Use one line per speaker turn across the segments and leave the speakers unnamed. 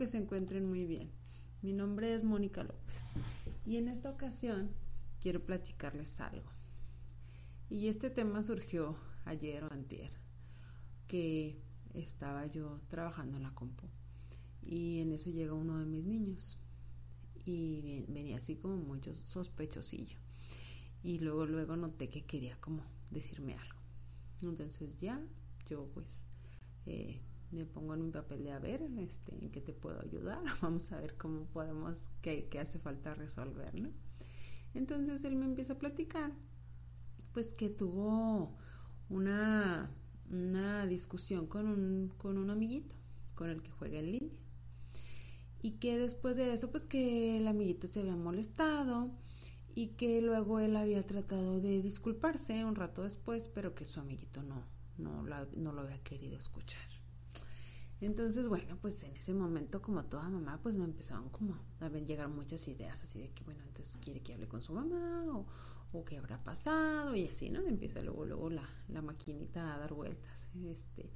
que se encuentren muy bien. Mi nombre es Mónica López y en esta ocasión quiero platicarles algo. Y este tema surgió ayer o antier, que estaba yo trabajando en la compu y en eso llega uno de mis niños y venía así como mucho sospechosillo y luego luego noté que quería como decirme algo. Entonces ya yo pues eh, me pongo en mi papel de a ver este, en qué te puedo ayudar, vamos a ver cómo podemos, qué, qué hace falta resolver, ¿no? Entonces él me empieza a platicar, pues que tuvo una, una discusión con un, con un amiguito con el que juega en línea. Y que después de eso, pues que el amiguito se había molestado y que luego él había tratado de disculparse un rato después, pero que su amiguito no, no, no lo había querido escuchar. Entonces, bueno, pues en ese momento, como toda mamá, pues me empezaron como a llegar muchas ideas, así de que, bueno, entonces quiere que hable con su mamá o, o qué habrá pasado y así, ¿no? Empieza luego, luego la, la maquinita a dar vueltas, este,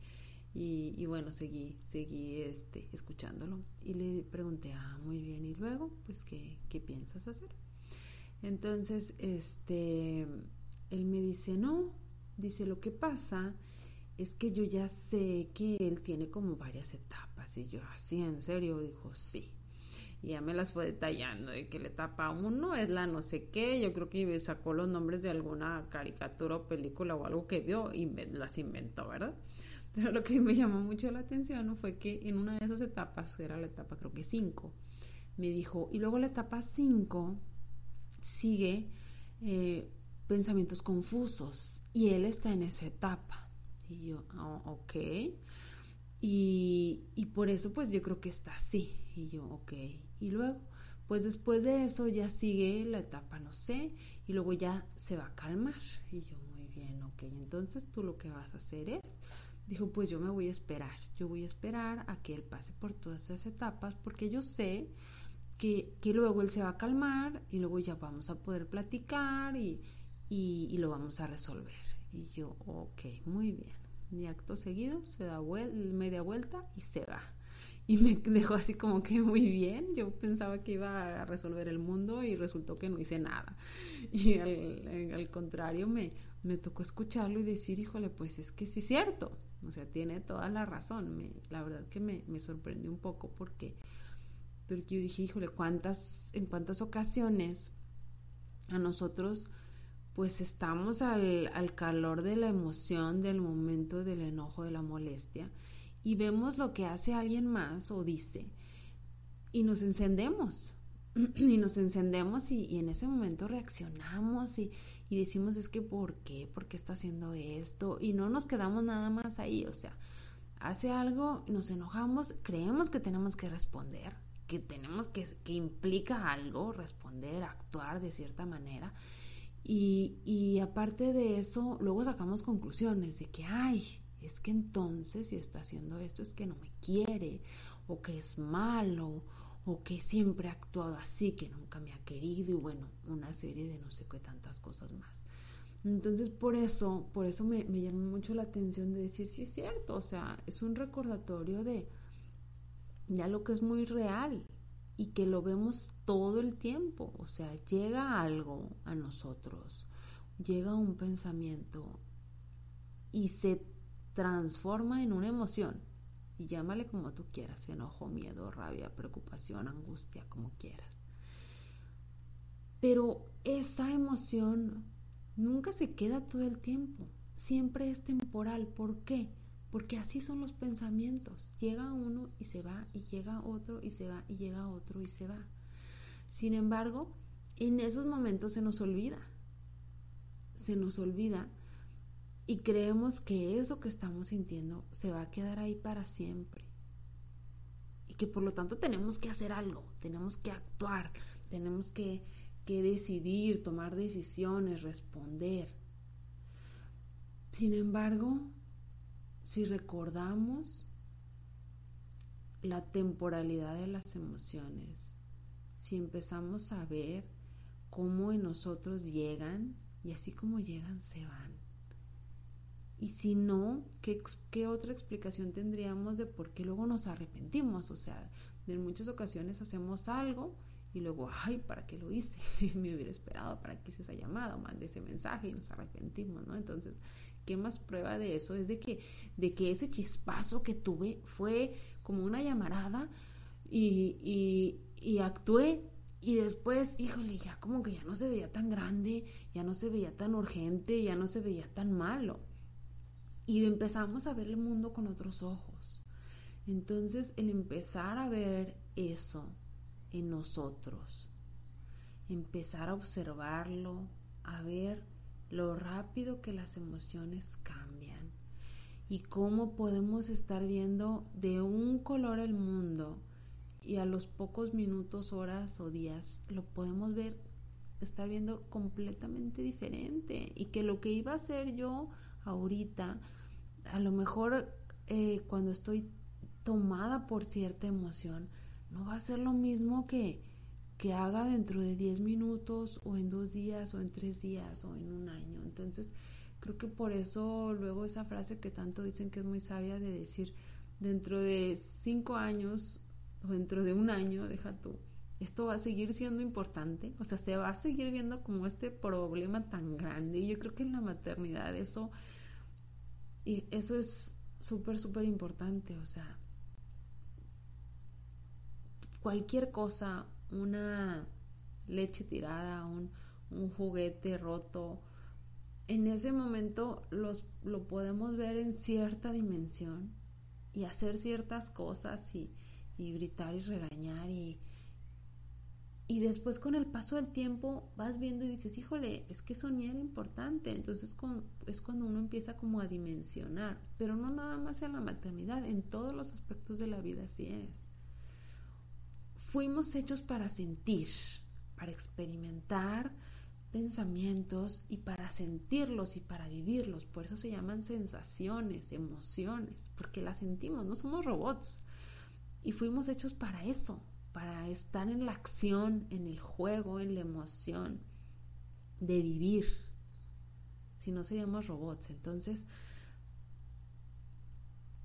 y, y, bueno, seguí, seguí, este, escuchándolo y le pregunté, ah, muy bien, y luego, pues, ¿qué, qué piensas hacer? Entonces, este, él me dice, no, dice, lo que pasa es que yo ya sé que él tiene como varias etapas. Y yo, así, en serio, dijo, sí. Y ya me las fue detallando, de que la etapa uno es la no sé qué, yo creo que sacó los nombres de alguna caricatura o película o algo que vio y me las inventó, ¿verdad? Pero lo que me llamó mucho la atención fue que en una de esas etapas, era la etapa creo que 5, me dijo, y luego la etapa 5 sigue eh, pensamientos confusos y él está en esa etapa. Y yo, oh, ok. Y, y por eso pues yo creo que está así. Y yo, ok. Y luego, pues después de eso ya sigue la etapa, no sé, y luego ya se va a calmar. Y yo, muy bien, ok. Entonces tú lo que vas a hacer es, dijo, pues yo me voy a esperar. Yo voy a esperar a que él pase por todas esas etapas porque yo sé que, que luego él se va a calmar y luego ya vamos a poder platicar y, y, y lo vamos a resolver. Y yo, ok, muy bien. Y acto seguido se da media vuelta y se va. Y me dejó así como que muy bien. Yo pensaba que iba a resolver el mundo y resultó que no hice nada. Y al, al contrario, me, me tocó escucharlo y decir, híjole, pues es que sí es cierto. O sea, tiene toda la razón. Me, la verdad que me, me sorprendió un poco porque, porque yo dije, híjole, ¿cuántas, en cuántas ocasiones a nosotros pues estamos al, al, calor de la emoción, del momento, del enojo, de la molestia, y vemos lo que hace alguien más o dice, y nos encendemos, y nos encendemos y, en ese momento reaccionamos y, y, decimos es que ¿por qué? ¿Por qué está haciendo esto? Y no nos quedamos nada más ahí, o sea, hace algo, nos enojamos, creemos que tenemos que responder, que tenemos que, que implica algo, responder, actuar de cierta manera, y, aparte de eso, luego sacamos conclusiones de que, ay, es que entonces si está haciendo esto es que no me quiere, o que es malo, o que siempre ha actuado así, que nunca me ha querido, y bueno, una serie de no sé qué tantas cosas más. Entonces, por eso, por eso me, me mucho la atención de decir, sí es cierto, o sea, es un recordatorio de ya lo que es muy real, y que lo vemos todo el tiempo. O sea, llega algo a nosotros, llega un pensamiento y se transforma en una emoción. Y llámale como tú quieras, enojo, miedo, rabia, preocupación, angustia, como quieras. Pero esa emoción nunca se queda todo el tiempo, siempre es temporal. ¿Por qué? Porque así son los pensamientos. Llega uno y se va, y llega otro y se va, y llega otro y se va. Sin embargo, en esos momentos se nos olvida, se nos olvida y creemos que eso que estamos sintiendo se va a quedar ahí para siempre. Y que por lo tanto tenemos que hacer algo, tenemos que actuar, tenemos que, que decidir, tomar decisiones, responder. Sin embargo, si recordamos la temporalidad de las emociones, si empezamos a ver cómo en nosotros llegan y así como llegan se van. Y si no, ¿qué, ¿qué, otra explicación tendríamos de por qué luego nos arrepentimos? O sea, en muchas ocasiones hacemos algo y luego, ay, ¿para qué lo hice? Me hubiera esperado para que hice esa llamada o mandé ese mensaje y nos arrepentimos, ¿no? Entonces, ¿qué más prueba de eso? Es de que, de que ese chispazo que tuve fue como una llamarada y, y, y actué y después, híjole, ya como que ya no se veía tan grande, ya no se veía tan urgente, ya no se veía tan malo. Y empezamos a ver el mundo con otros ojos. Entonces, el empezar a ver eso en nosotros, empezar a observarlo, a ver lo rápido que las emociones cambian y cómo podemos estar viendo de un color el mundo y a los pocos minutos, horas o días lo podemos ver, estar viendo completamente diferente y que lo que iba a hacer yo ahorita, a lo mejor eh, cuando estoy tomada por cierta emoción, no va a ser lo mismo que, que haga dentro de 10 minutos o en dos días o en tres días o en un año. Entonces, creo que por eso luego esa frase que tanto dicen que es muy sabia de decir, dentro de cinco años dentro de un año, deja tú, esto va a seguir siendo importante, o sea, se va a seguir viendo como este problema tan grande. Y yo creo que en la maternidad eso, y eso es súper, súper importante, o sea, cualquier cosa, una leche tirada, un, un juguete roto, en ese momento los, lo podemos ver en cierta dimensión y hacer ciertas cosas y, y gritar y regañar y, y después con el paso del tiempo vas viendo y dices, híjole, es que ni era importante. Entonces es cuando uno empieza como a dimensionar, pero no nada más en la maternidad, en todos los aspectos de la vida así es. Fuimos hechos para sentir, para experimentar pensamientos y para sentirlos y para vivirlos. Por eso se llaman sensaciones, emociones, porque las sentimos, no somos robots. Y fuimos hechos para eso, para estar en la acción, en el juego, en la emoción, de vivir. Si no seríamos robots. Entonces,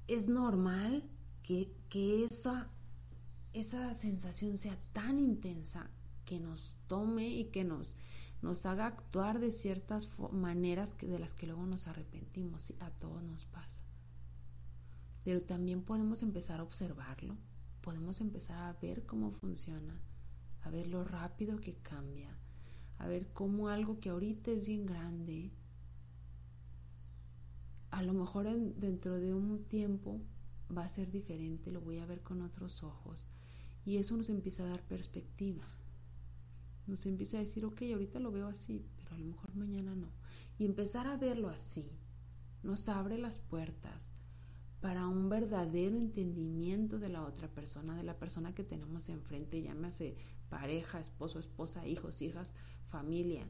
es normal que, que esa, esa sensación sea tan intensa que nos tome y que nos, nos haga actuar de ciertas maneras que, de las que luego nos arrepentimos. A todos nos pasa. Pero también podemos empezar a observarlo podemos empezar a ver cómo funciona, a ver lo rápido que cambia, a ver cómo algo que ahorita es bien grande, a lo mejor dentro de un tiempo va a ser diferente, lo voy a ver con otros ojos. Y eso nos empieza a dar perspectiva. Nos empieza a decir, ok, ahorita lo veo así, pero a lo mejor mañana no. Y empezar a verlo así nos abre las puertas para un verdadero entendimiento de la otra persona, de la persona que tenemos enfrente, llámese pareja, esposo, esposa, hijos, hijas, familia,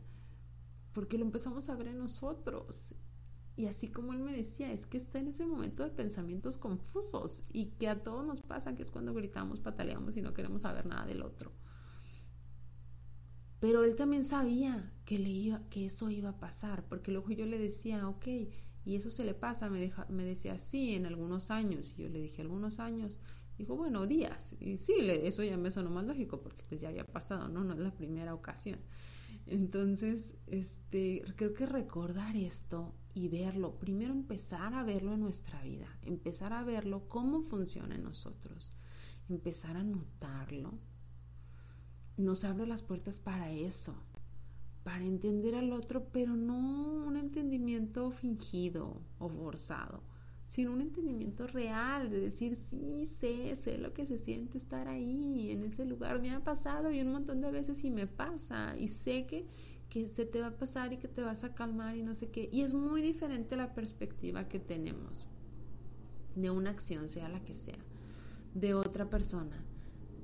porque lo empezamos a ver en nosotros. Y así como él me decía, es que está en ese momento de pensamientos confusos y que a todos nos pasa, que es cuando gritamos, pataleamos y no queremos saber nada del otro. Pero él también sabía que, le iba, que eso iba a pasar, porque luego yo le decía, ok, y eso se le pasa, me, deja, me decía, sí, en algunos años. Y yo le dije, algunos años. Dijo, bueno, días. Y sí, eso ya me sonó más lógico porque pues ya había pasado, ¿no? No es la primera ocasión. Entonces, este, creo que recordar esto y verlo, primero empezar a verlo en nuestra vida, empezar a verlo cómo funciona en nosotros, empezar a notarlo, nos abre las puertas para eso, para entender al otro, pero no un entendimiento fingido o forzado, sin un entendimiento real de decir, sí, sé, sé lo que se siente estar ahí, en ese lugar. Me ha pasado y un montón de veces y me pasa y sé que, que se te va a pasar y que te vas a calmar y no sé qué. Y es muy diferente la perspectiva que tenemos de una acción, sea la que sea, de otra persona,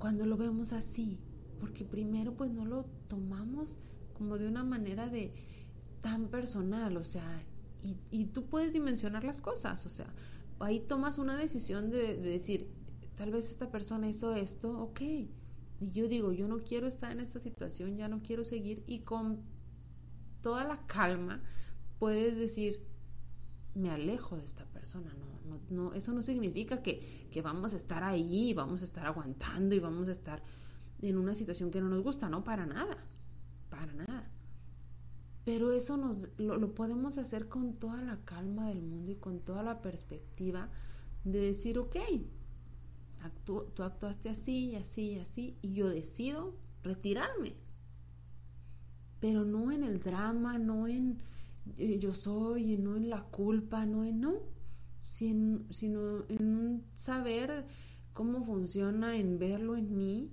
cuando lo vemos así, porque primero pues no lo tomamos como de una manera de tan personal, o sea, y, tú puedes dimensionar las cosas, o sea, ahí tomas una decisión de, decir, tal vez esta persona hizo esto, ok, y yo digo, yo no quiero estar en esta situación, ya no quiero seguir, y con toda la calma puedes decir, me alejo de esta persona, no, no, no eso no significa que, que vamos a estar ahí, vamos a estar aguantando y vamos a estar en una situación que no nos gusta, no, para nada, para nada. Pero eso nos, lo, podemos hacer con toda la calma del mundo y con toda la perspectiva de decir, ok, tú actuaste así y así y así y yo decido retirarme. Pero no en el drama, no en eh, yo soy, no en la culpa, no en no, sino, sino en saber cómo funciona, en verlo en mí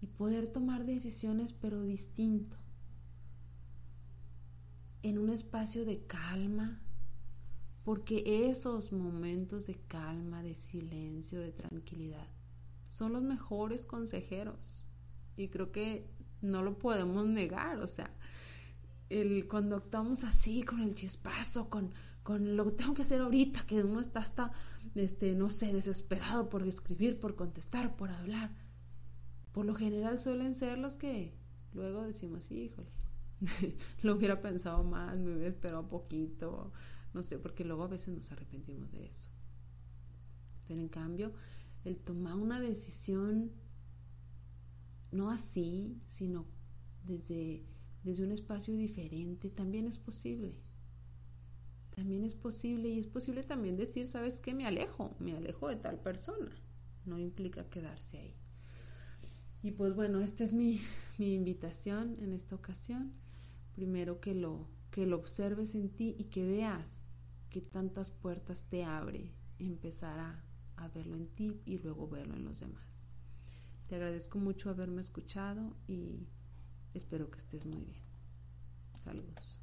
y poder tomar decisiones pero distinto en un espacio de calma, porque esos momentos de calma, de silencio, de tranquilidad, son los mejores consejeros. Y creo que no lo podemos negar, o sea, el, cuando actuamos así, con el chispazo, con, con lo que tengo que hacer ahorita, que uno está hasta, este, no sé, desesperado por escribir, por contestar, por hablar, por lo general suelen ser los que luego decimos, híjole, lo hubiera pensado más, me hubiera esperado poquito, no sé, porque luego a veces nos arrepentimos de eso. Pero en cambio, el tomar una decisión no así, sino desde, desde un espacio diferente, también es posible. También es posible y es posible también decir, ¿sabes qué? Me alejo, me alejo de tal persona. No implica quedarse ahí. Y pues bueno, esta es mi, mi invitación en esta ocasión primero que lo, que lo observes en ti y que veas que tantas puertas te abre empezar a, a verlo en ti y luego verlo en los demás. Te agradezco mucho haberme escuchado y espero que estés muy bien. Saludos.